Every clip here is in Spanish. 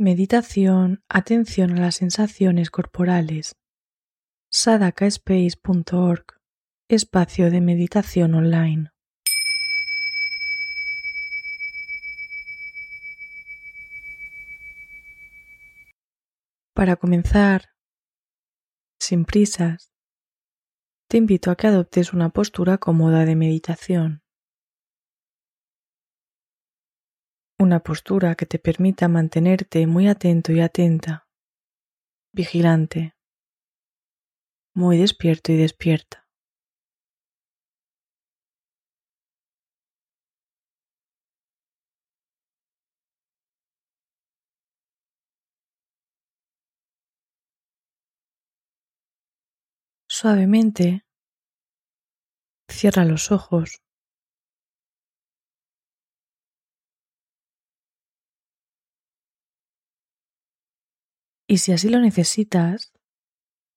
Meditación, atención a las sensaciones corporales. sadakaspace.org, espacio de meditación online. Para comenzar, sin prisas, te invito a que adoptes una postura cómoda de meditación. Una postura que te permita mantenerte muy atento y atenta, vigilante, muy despierto y despierta. Suavemente, cierra los ojos y si así lo necesitas,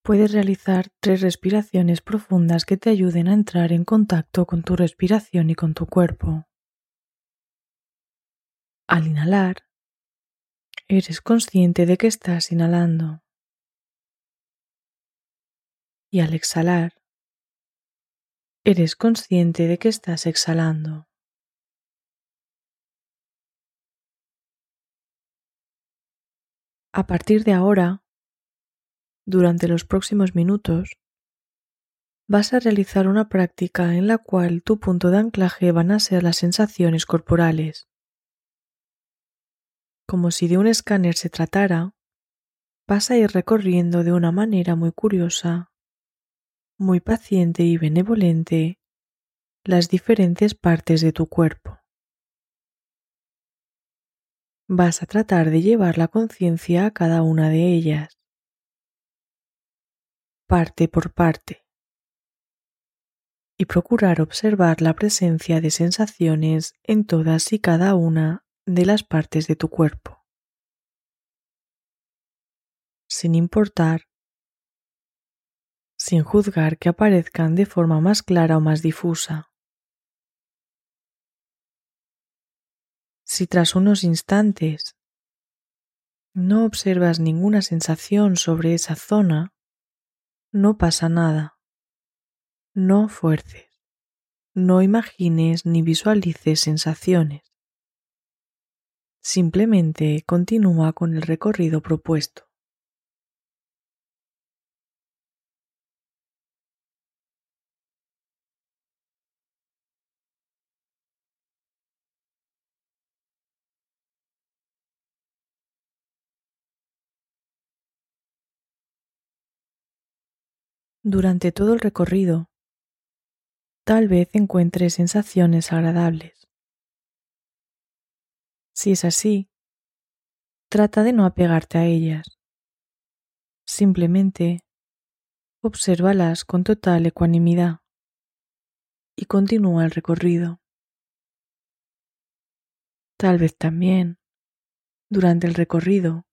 puedes realizar tres respiraciones profundas que te ayuden a entrar en contacto con tu respiración y con tu cuerpo. Al inhalar, eres consciente de que estás inhalando. Y al exhalar, eres consciente de que estás exhalando. A partir de ahora, durante los próximos minutos, vas a realizar una práctica en la cual tu punto de anclaje van a ser las sensaciones corporales. Como si de un escáner se tratara, vas a ir recorriendo de una manera muy curiosa, muy paciente y benevolente las diferentes partes de tu cuerpo vas a tratar de llevar la conciencia a cada una de ellas, parte por parte, y procurar observar la presencia de sensaciones en todas y cada una de las partes de tu cuerpo, sin importar, sin juzgar que aparezcan de forma más clara o más difusa. Si tras unos instantes no observas ninguna sensación sobre esa zona, no pasa nada. No fuerces, no imagines ni visualices sensaciones. Simplemente continúa con el recorrido propuesto. Durante todo el recorrido, tal vez encuentres sensaciones agradables. Si es así, trata de no apegarte a ellas. Simplemente obsérvalas con total ecuanimidad y continúa el recorrido. Tal vez también, durante el recorrido,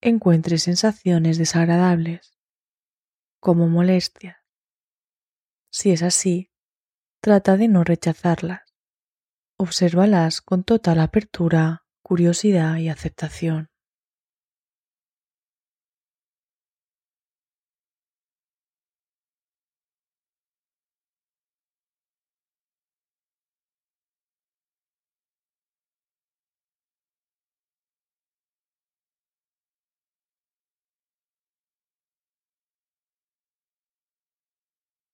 encuentres sensaciones desagradables como molestia. Si es así, trata de no rechazarlas. Obsérvalas con total apertura, curiosidad y aceptación.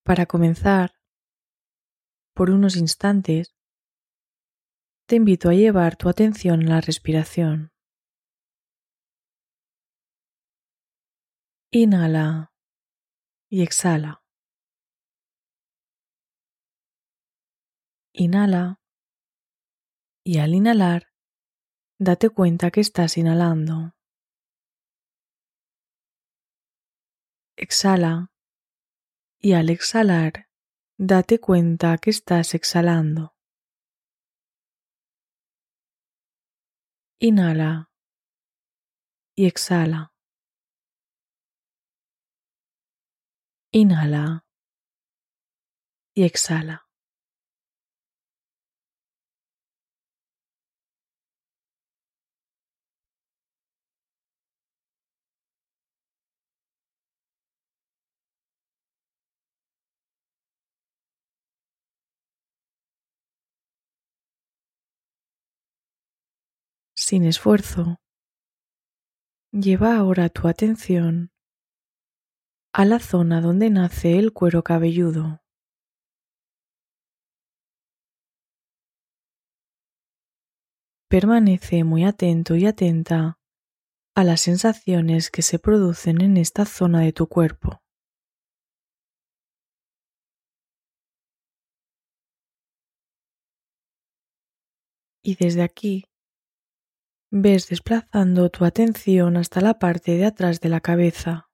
Para comenzar, por unos instantes, te invito a llevar tu atención a la respiración. Inhala y exhala. Inhala y al inhalar, date cuenta que estás inhalando. Exhala y al exhalar, date cuenta que estás exhalando. Inhala y exhala. Inhala y exhala. Sin esfuerzo, lleva ahora tu atención a la zona donde nace el cuero cabelludo. Permanece muy atento y atenta a las sensaciones que se producen en esta zona de tu cuerpo. Y desde aquí ves desplazando tu atención hasta la parte de atrás de la cabeza.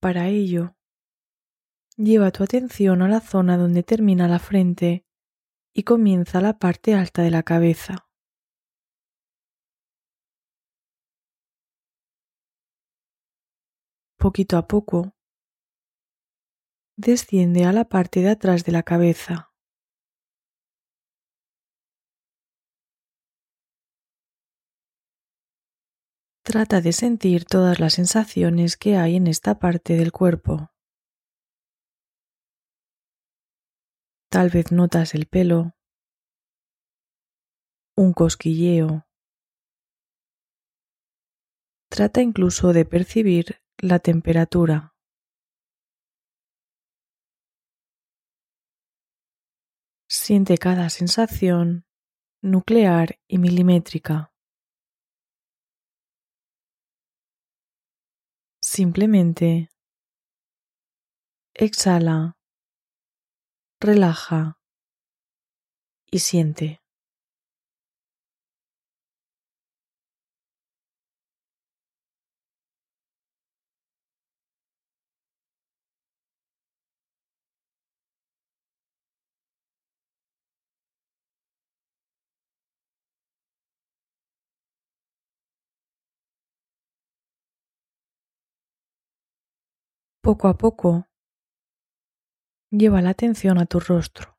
Para ello, Lleva tu atención a la zona donde termina la frente y comienza la parte alta de la cabeza. Poquito a poco, desciende a la parte de atrás de la cabeza. Trata de sentir todas las sensaciones que hay en esta parte del cuerpo. Tal vez notas el pelo, un cosquilleo. Trata incluso de percibir la temperatura. Siente cada sensación nuclear y milimétrica. Simplemente exhala relaja y siente. Poco a poco Lleva la atención a tu rostro.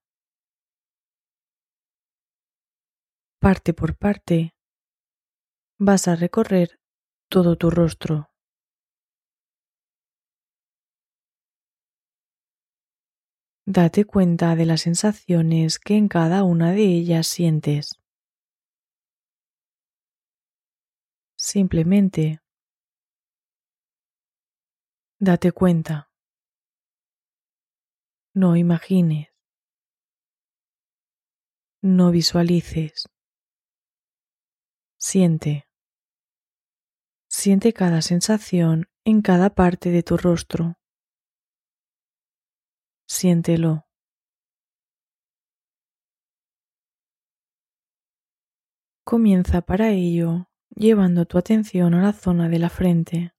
Parte por parte, vas a recorrer todo tu rostro. Date cuenta de las sensaciones que en cada una de ellas sientes. Simplemente date cuenta. No imagines. No visualices. Siente. Siente cada sensación en cada parte de tu rostro. Siéntelo. Comienza para ello llevando tu atención a la zona de la frente.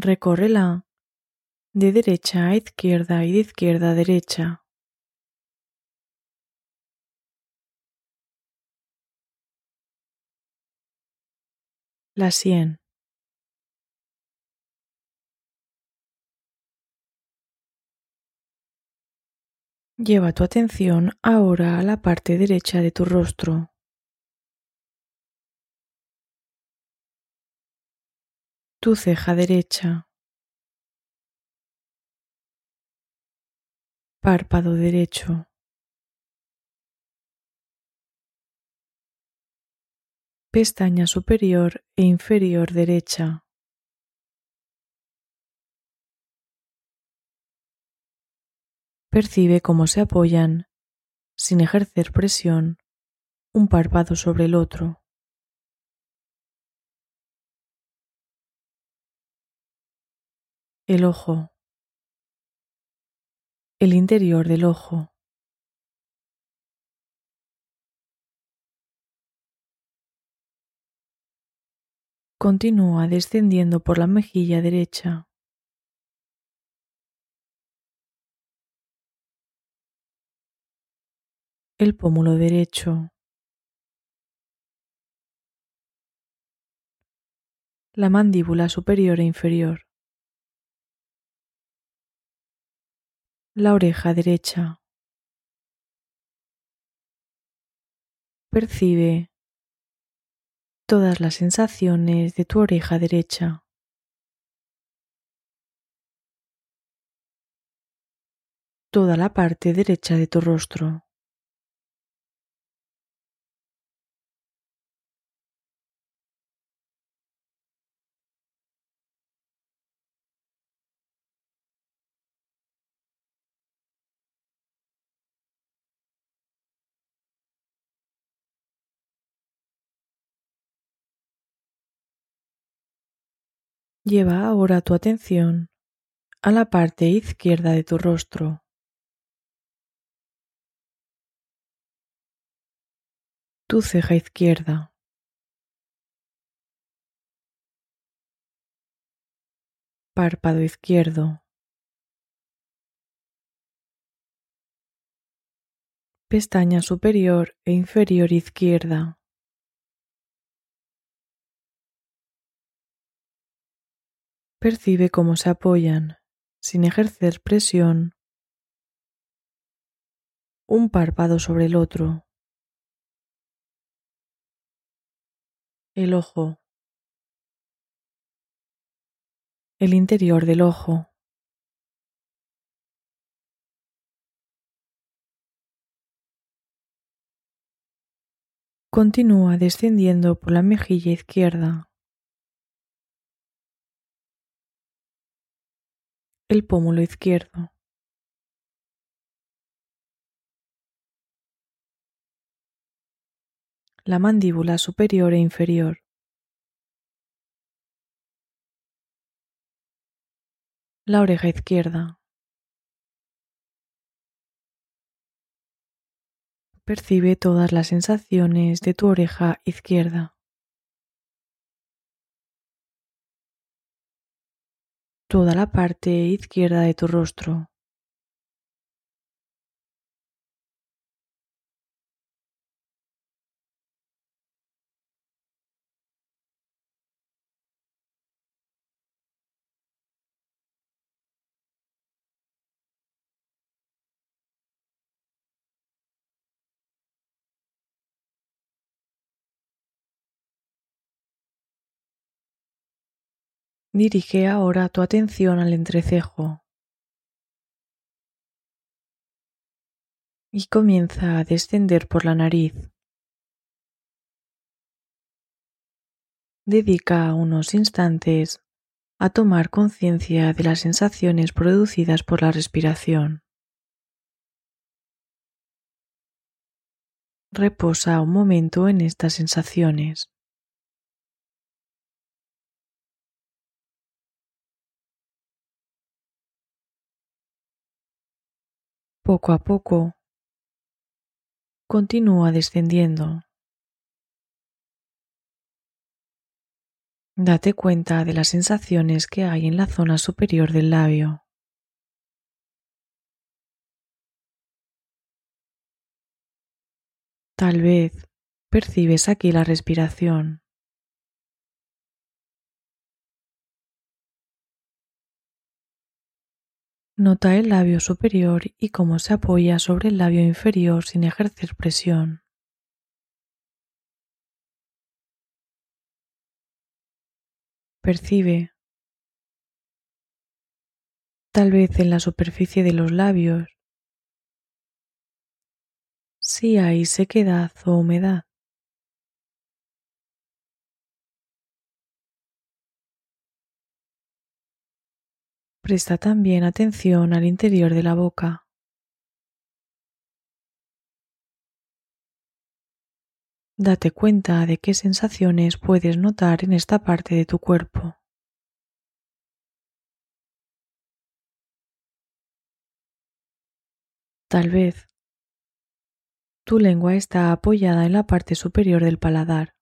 Recórrela de derecha a izquierda y de izquierda a derecha. La sien. Lleva tu atención ahora a la parte derecha de tu rostro. Tu ceja derecha, párpado derecho, pestaña superior e inferior derecha. Percibe cómo se apoyan, sin ejercer presión, un párpado sobre el otro. El ojo, el interior del ojo. Continúa descendiendo por la mejilla derecha. El pómulo derecho. La mandíbula superior e inferior. La oreja derecha. Percibe todas las sensaciones de tu oreja derecha. toda la parte derecha de tu rostro. Lleva ahora tu atención a la parte izquierda de tu rostro. Tu ceja izquierda. Párpado izquierdo. Pestaña superior e inferior izquierda. Percibe cómo se apoyan, sin ejercer presión, un párpado sobre el otro. El ojo. El interior del ojo. Continúa descendiendo por la mejilla izquierda. El pómulo izquierdo. La mandíbula superior e inferior. La oreja izquierda. Percibe todas las sensaciones de tu oreja izquierda. Toda la parte izquierda de tu rostro. Dirige ahora tu atención al entrecejo y comienza a descender por la nariz. Dedica unos instantes a tomar conciencia de las sensaciones producidas por la respiración. Reposa un momento en estas sensaciones. Poco a poco, continúa descendiendo. Date cuenta de las sensaciones que hay en la zona superior del labio. Tal vez percibes aquí la respiración. Nota el labio superior y cómo se apoya sobre el labio inferior sin ejercer presión. Percibe, tal vez en la superficie de los labios, si hay sequedad o humedad. Presta también atención al interior de la boca. Date cuenta de qué sensaciones puedes notar en esta parte de tu cuerpo. Tal vez tu lengua está apoyada en la parte superior del paladar.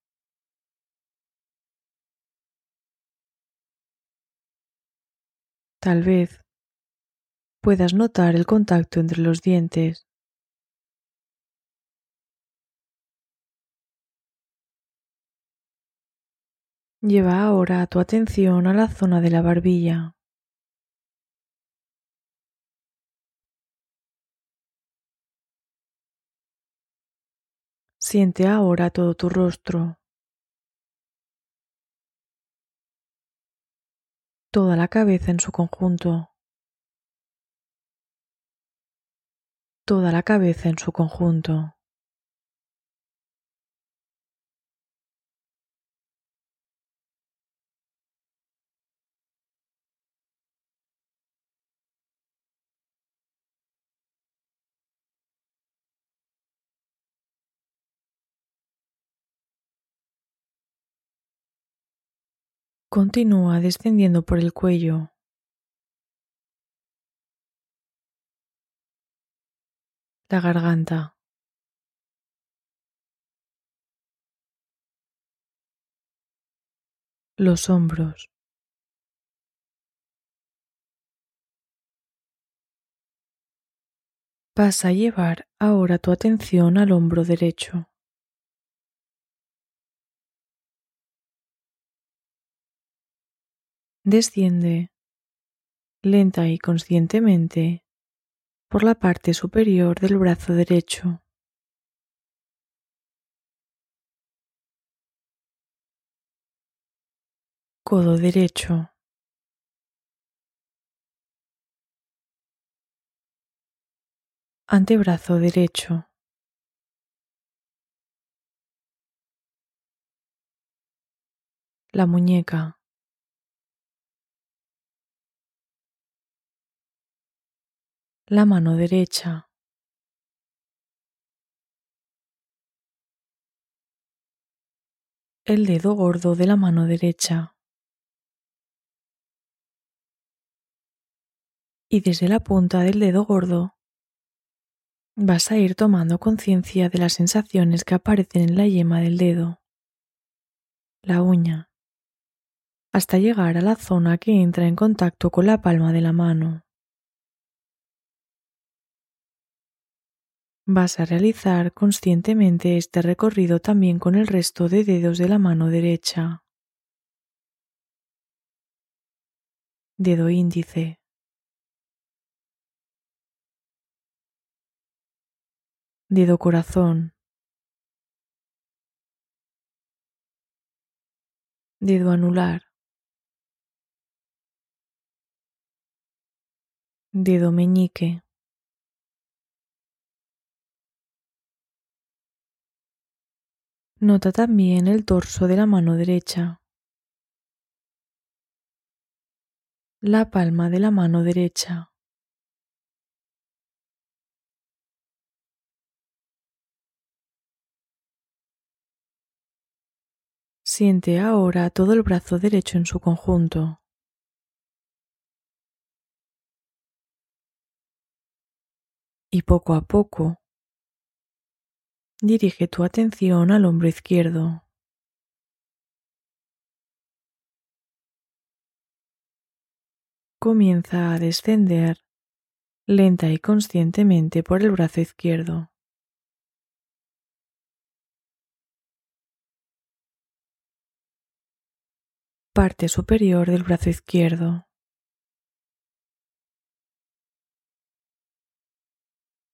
Tal vez puedas notar el contacto entre los dientes. Lleva ahora tu atención a la zona de la barbilla. Siente ahora todo tu rostro. toda la cabeza en su conjunto. Toda la cabeza en su conjunto. Continúa descendiendo por el cuello. La garganta. Los hombros. Vas a llevar ahora tu atención al hombro derecho. Desciende lenta y conscientemente por la parte superior del brazo derecho. Codo derecho. Antebrazo derecho. La muñeca. La mano derecha. El dedo gordo de la mano derecha. Y desde la punta del dedo gordo vas a ir tomando conciencia de las sensaciones que aparecen en la yema del dedo, la uña, hasta llegar a la zona que entra en contacto con la palma de la mano. Vas a realizar conscientemente este recorrido también con el resto de dedos de la mano derecha. Dedo índice. Dedo corazón. Dedo anular. Dedo meñique. Nota también el torso de la mano derecha, la palma de la mano derecha. Siente ahora todo el brazo derecho en su conjunto. Y poco a poco Dirige tu atención al hombro izquierdo. Comienza a descender lenta y conscientemente por el brazo izquierdo. Parte superior del brazo izquierdo.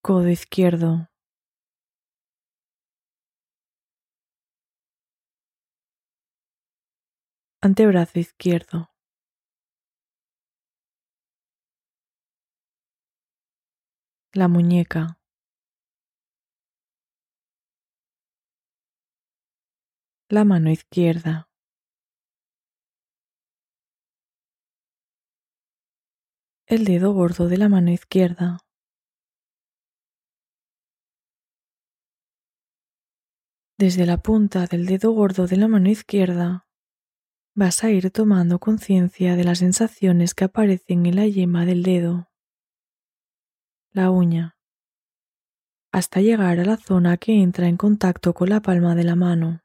Codo izquierdo. Antebrazo izquierdo. La muñeca. La mano izquierda. El dedo gordo de la mano izquierda. Desde la punta del dedo gordo de la mano izquierda vas a ir tomando conciencia de las sensaciones que aparecen en la yema del dedo, la uña, hasta llegar a la zona que entra en contacto con la palma de la mano.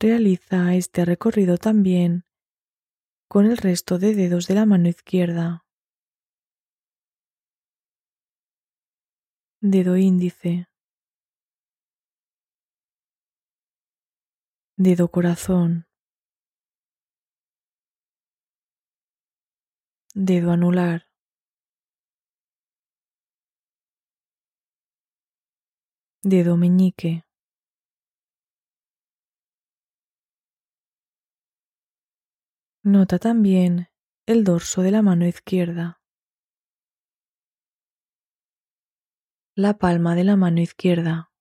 Realiza este recorrido también con el resto de dedos de la mano izquierda. Dedo índice. Dedo corazón, dedo anular, dedo meñique, Nota también el dorso de la mano izquierda, la palma de la mano izquierda,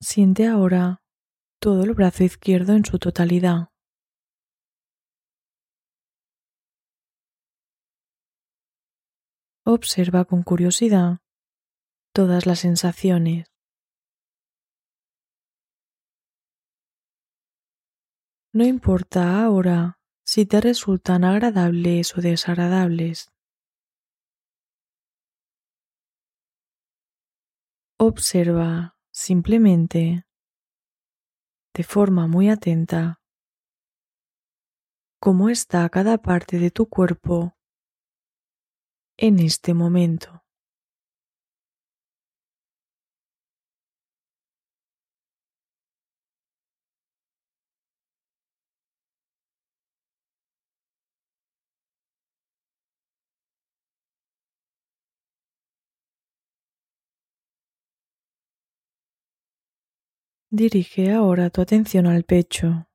Siente ahora todo el brazo izquierdo en su totalidad. Observa con curiosidad todas las sensaciones. No importa ahora si te resultan agradables o desagradables. Observa simplemente, de forma muy atenta, cómo está cada parte de tu cuerpo en este momento. Dirige ahora tu atención al pecho.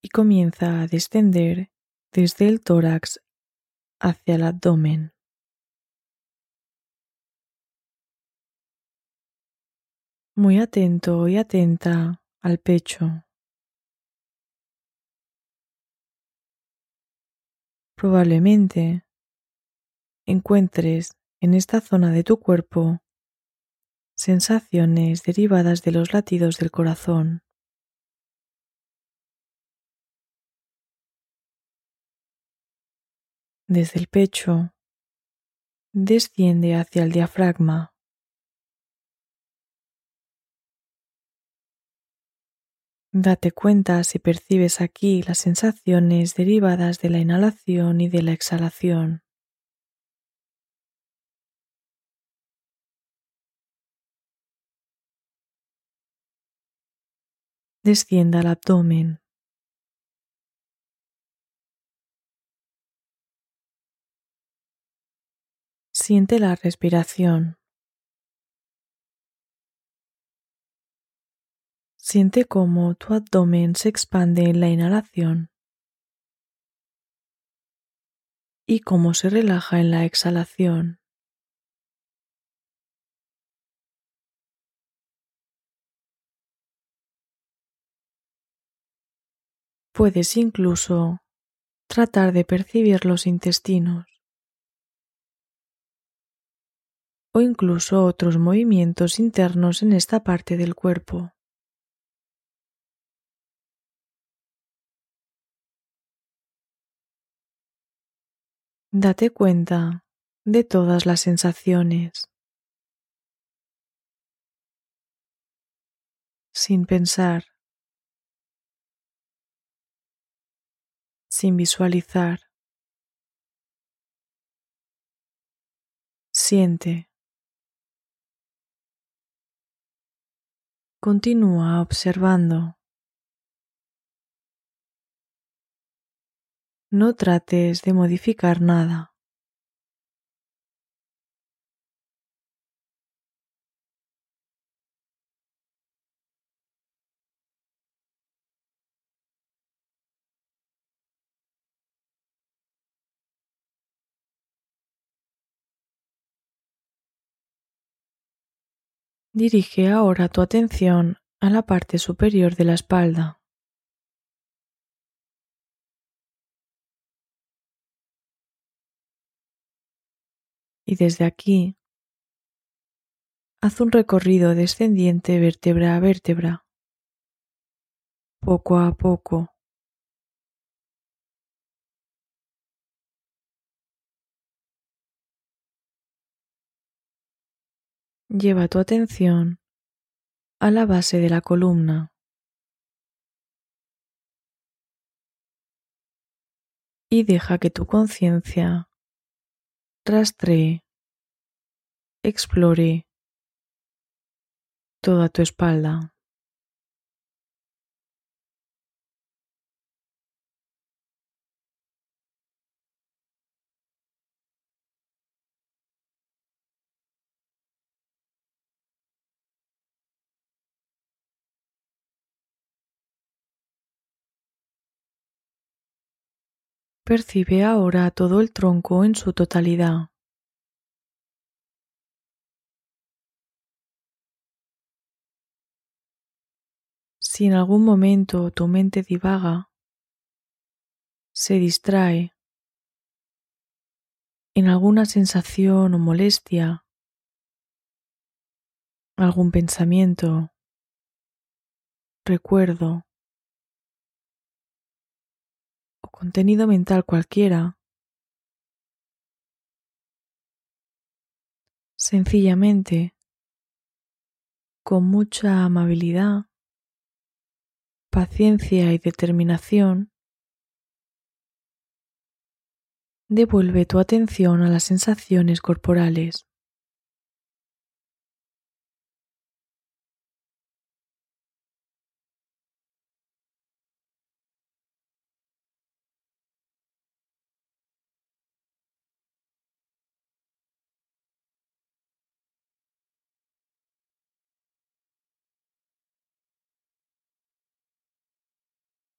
Y comienza a descender desde el tórax hacia el abdomen. Muy atento y atenta al pecho. Probablemente encuentres en esta zona de tu cuerpo sensaciones derivadas de los latidos del corazón. Desde el pecho desciende hacia el diafragma. Date cuenta si percibes aquí las sensaciones derivadas de la inhalación y de la exhalación. Descienda al abdomen. Siente la respiración. Siente cómo tu abdomen se expande en la inhalación y cómo se relaja en la exhalación. Puedes incluso tratar de percibir los intestinos o incluso otros movimientos internos en esta parte del cuerpo. Date cuenta de todas las sensaciones. Sin pensar. Sin visualizar. Siente. Continúa observando. No trates de modificar nada. Dirige ahora tu atención a la parte superior de la espalda. Y desde aquí, haz un recorrido descendiente vértebra a vértebra, poco a poco. Lleva tu atención a la base de la columna. Y deja que tu conciencia rastree, explore toda tu espalda. Percibe ahora todo el tronco en su totalidad. Si en algún momento tu mente divaga, se distrae en alguna sensación o molestia, algún pensamiento, recuerdo contenido mental cualquiera, sencillamente, con mucha amabilidad, paciencia y determinación, devuelve tu atención a las sensaciones corporales.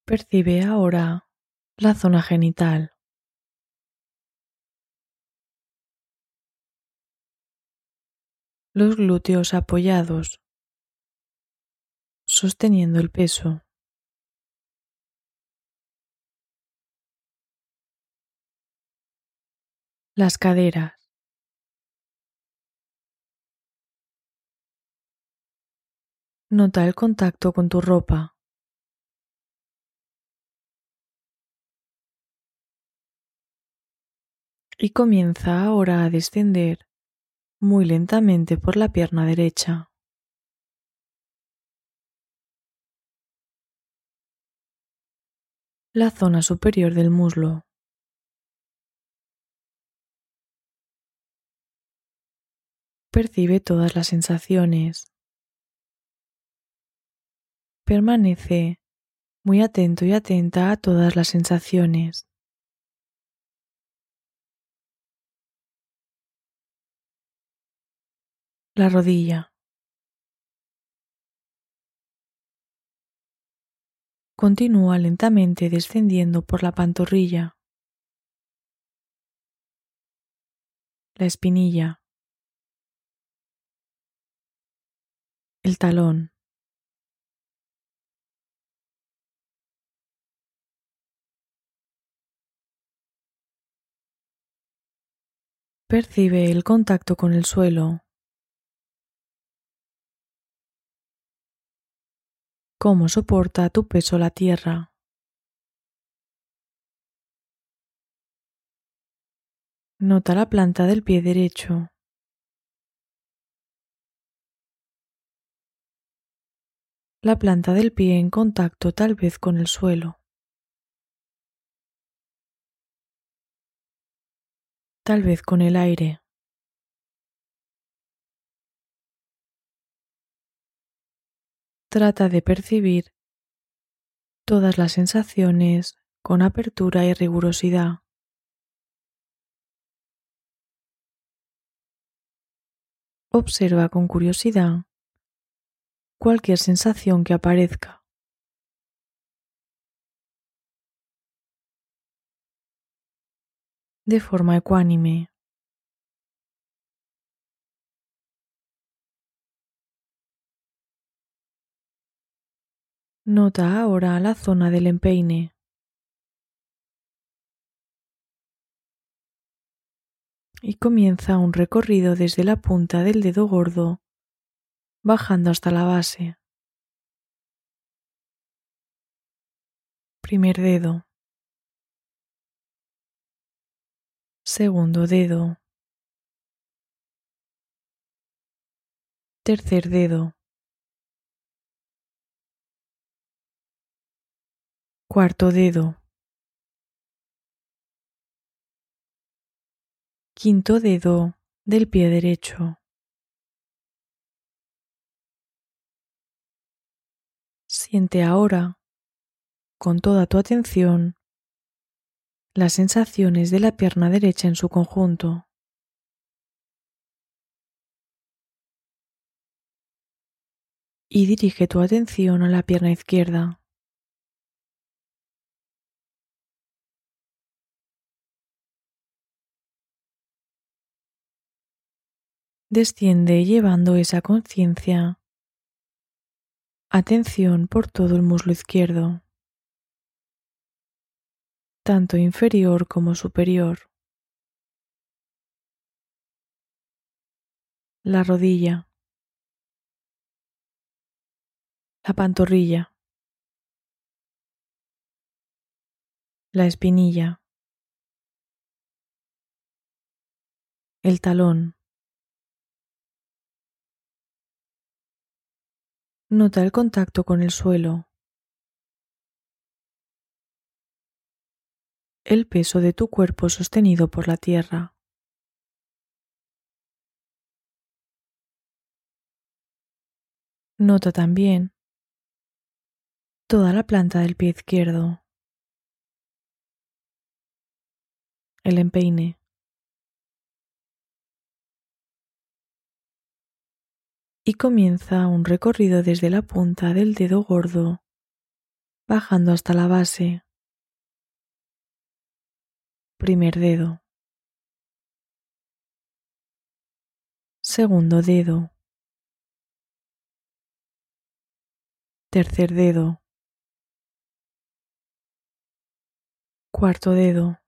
Percibe ahora la zona genital. Los glúteos apoyados, sosteniendo el peso. Las caderas. Nota el contacto con tu ropa. Y comienza ahora a descender muy lentamente por la pierna derecha. La zona superior del muslo. Percibe todas las sensaciones. Permanece muy atento y atenta a todas las sensaciones. La rodilla. Continúa lentamente descendiendo por la pantorrilla, la espinilla, el talón. Percibe el contacto con el suelo. Cómo soporta tu peso la tierra. Nota la planta del pie derecho. La planta del pie en contacto tal vez con el suelo. Tal vez con el aire. Trata de percibir todas las sensaciones con apertura y rigurosidad. Observa con curiosidad cualquier sensación que aparezca. De forma ecuánime. Nota ahora la zona del empeine. Y comienza un recorrido desde la punta del dedo gordo, bajando hasta la base. Primer dedo. Segundo dedo. Tercer dedo. Cuarto dedo. Quinto dedo del pie derecho. Siente ahora, con toda tu atención, las sensaciones de la pierna derecha en su conjunto. Y dirige tu atención a la pierna izquierda. Desciende llevando esa conciencia. Atención por todo el muslo izquierdo, tanto inferior como superior. La rodilla. La pantorrilla. La espinilla. El talón. Nota el contacto con el suelo. El peso de tu cuerpo sostenido por la tierra. Nota también toda la planta del pie izquierdo. El empeine. Y comienza un recorrido desde la punta del dedo gordo, bajando hasta la base. Primer dedo. Segundo dedo. Tercer dedo. Cuarto dedo.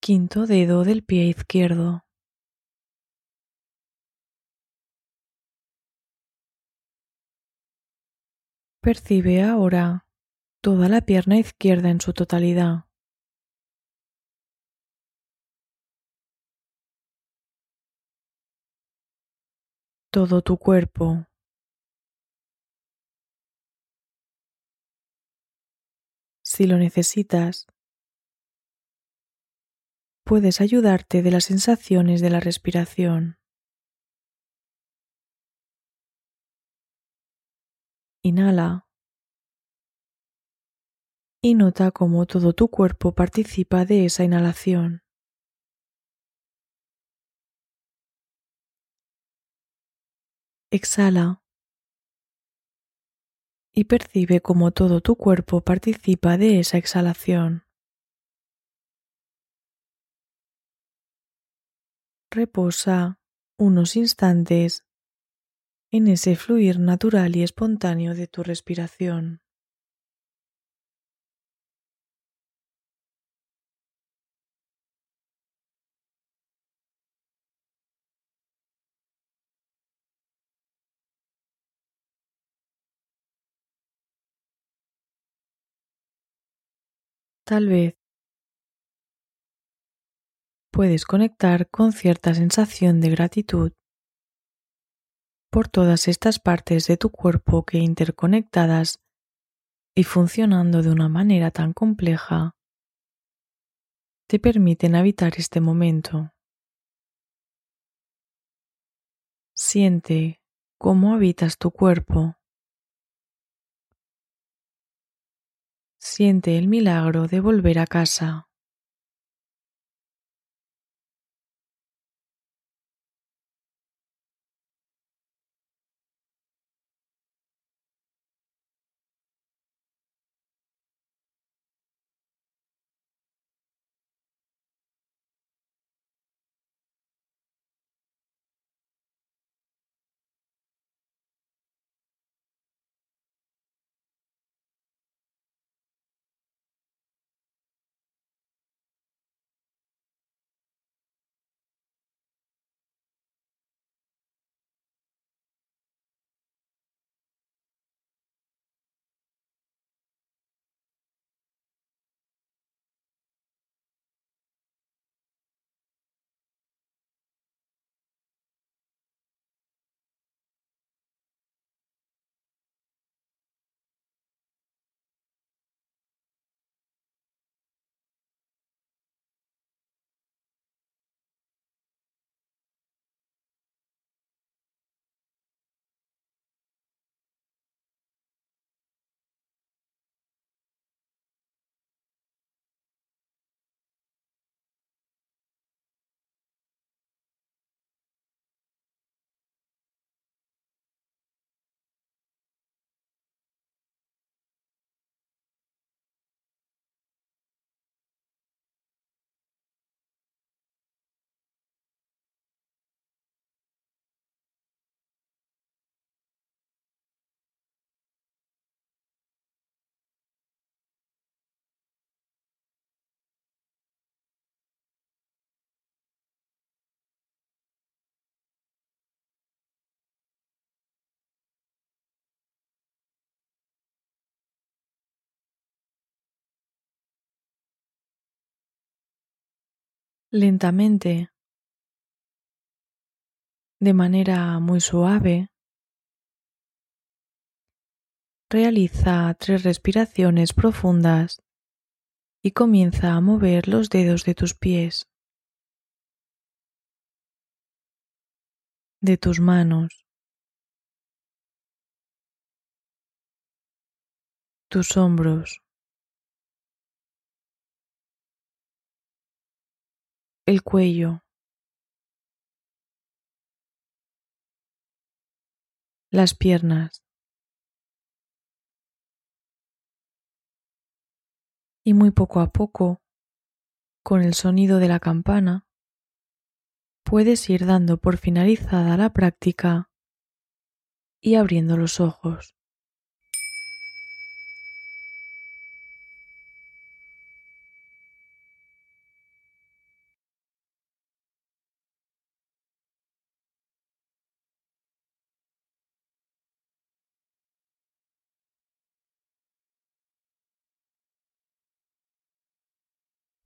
Quinto dedo del pie izquierdo. Percibe ahora toda la pierna izquierda en su totalidad. Todo tu cuerpo. Si lo necesitas, puedes ayudarte de las sensaciones de la respiración. Inhala. Y nota cómo todo tu cuerpo participa de esa inhalación. Exhala. Y percibe cómo todo tu cuerpo participa de esa exhalación. Reposa unos instantes en ese fluir natural y espontáneo de tu respiración. Tal vez puedes conectar con cierta sensación de gratitud por todas estas partes de tu cuerpo que interconectadas y funcionando de una manera tan compleja te permiten habitar este momento. Siente cómo habitas tu cuerpo. Siente el milagro de volver a casa. Lentamente, de manera muy suave, realiza tres respiraciones profundas y comienza a mover los dedos de tus pies, de tus manos, tus hombros, el cuello, las piernas y muy poco a poco, con el sonido de la campana, puedes ir dando por finalizada la práctica y abriendo los ojos.